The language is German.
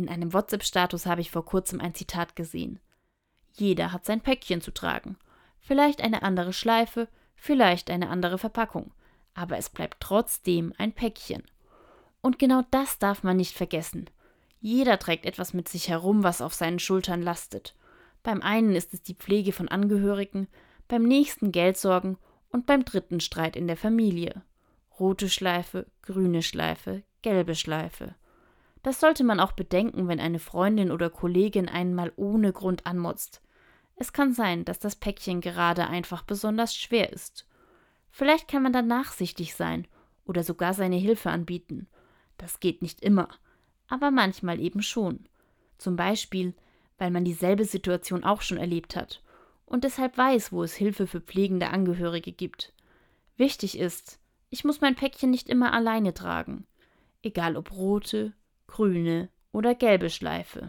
In einem WhatsApp-Status habe ich vor kurzem ein Zitat gesehen. Jeder hat sein Päckchen zu tragen. Vielleicht eine andere Schleife, vielleicht eine andere Verpackung, aber es bleibt trotzdem ein Päckchen. Und genau das darf man nicht vergessen. Jeder trägt etwas mit sich herum, was auf seinen Schultern lastet. Beim einen ist es die Pflege von Angehörigen, beim nächsten Geldsorgen und beim dritten Streit in der Familie. Rote Schleife, grüne Schleife, gelbe Schleife. Das sollte man auch bedenken, wenn eine Freundin oder Kollegin einen mal ohne Grund anmotzt. Es kann sein, dass das Päckchen gerade einfach besonders schwer ist. Vielleicht kann man dann nachsichtig sein oder sogar seine Hilfe anbieten. Das geht nicht immer, aber manchmal eben schon. Zum Beispiel, weil man dieselbe Situation auch schon erlebt hat und deshalb weiß, wo es Hilfe für pflegende Angehörige gibt. Wichtig ist, ich muss mein Päckchen nicht immer alleine tragen, egal ob rote, grüne oder gelbe Schleife.